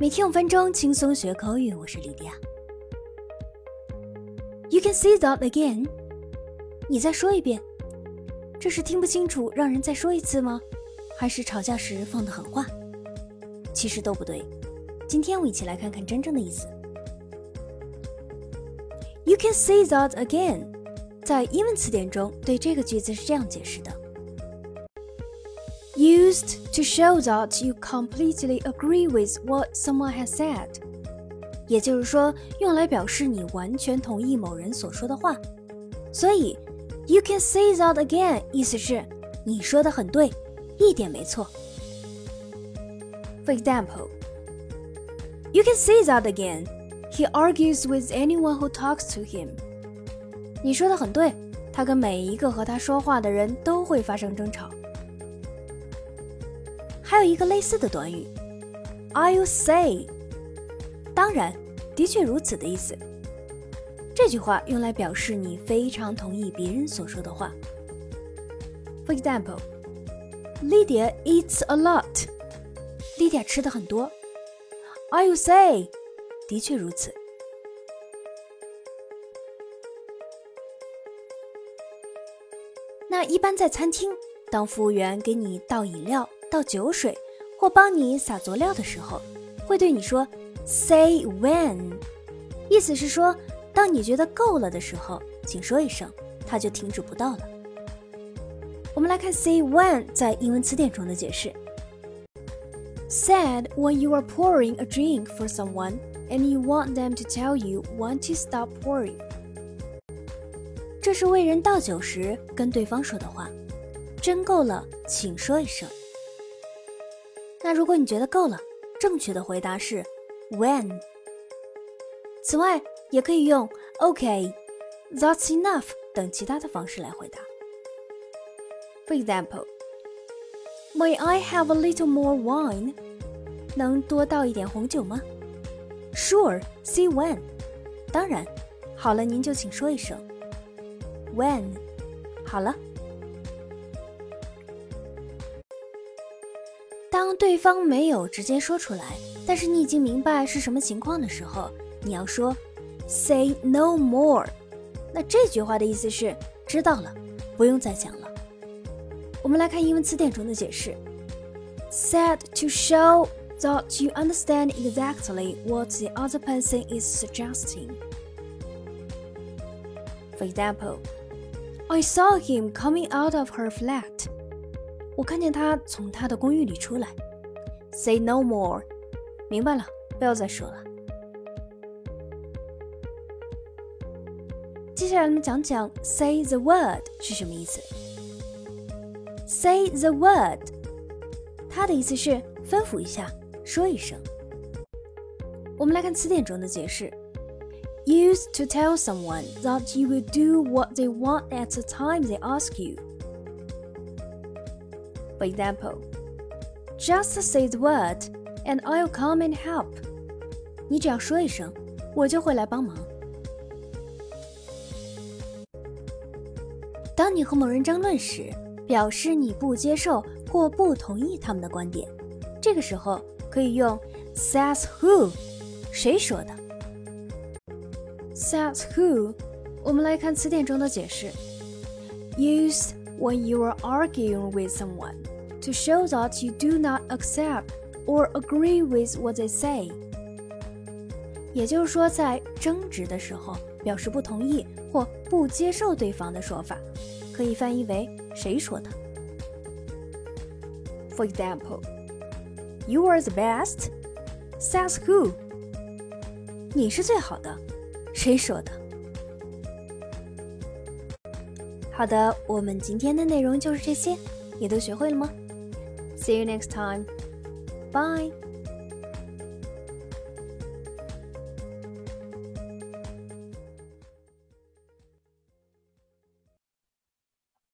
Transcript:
每天五分钟轻松学口语，我是莉迪亚。You can say that again。你再说一遍。这是听不清楚，让人再说一次吗？还是吵架时放的狠话？其实都不对。今天我一起来看看真正的意思。You can say that again。在英文词典中，对这个句子是这样解释的。used to show that you completely agree with what someone has said，也就是说，用来表示你完全同意某人所说的话。所以，you can say that again，意思是你说的很对，一点没错。For example，you can say that again. He argues with anyone who talks to him. 你说的很对，他跟每一个和他说话的人都会发生争吵。 还有一个类似的短语，I'll say，当然，的确如此的意思。这句话用来表示你非常同意别人所说的话。For example，Lydia eats a lot。Lydia 吃的很多。I'll say，的确如此。那一般在餐厅，当服务员给你倒饮料。倒酒水或帮你撒佐料的时候，会对你说 “say when”，意思是说，当你觉得够了的时候，请说一声，它就停止不到了。我们来看 “say when” 在英文词典中的解释：said when you are pouring a drink for someone and you want them to tell you when to stop pouring。这是为人倒酒时跟对方说的话。真够了，请说一声。那如果你觉得够了，正确的回答是 when。此外，也可以用 OK、That's enough 等其他的方式来回答。For example, May I have a little more wine？能多倒一点红酒吗？Sure, see when。当然，好了，您就请说一声 when。好了。当对方没有直接说出来，但是你已经明白是什么情况的时候，你要说 “say no more”。那这句话的意思是知道了，不用再讲了。我们来看英文词典中的解释：said to show that you understand exactly what the other person is suggesting. For example, I saw him coming out of her flat. 我看见他从他的公寓里出来。Say no more，明白了，不要再说了。接下来我们讲讲 say the word 是什么意思。Say the word，它的意思是吩咐一下，说一声。我们来看词典中的解释：Use to tell someone that you will do what they want at the time they ask you。For example, just say the word and I'll come and help. 你只要说一声，我就会来帮忙。当你和某人争论时，表示你不接受或不同意他们的观点，这个时候可以用 says who，谁说的？says who，我们来看词典中的解释：use when you are arguing with someone to show that you do not accept or agree with what they say。也就是说，在争执的时候表示不同意或不接受对方的说法，可以翻译为“谁说的”。For example, "You are the best." Says who? 你是最好的，谁说的？ 好的，我们今天的内容就是这些，你都学会了吗？See you next time. Bye.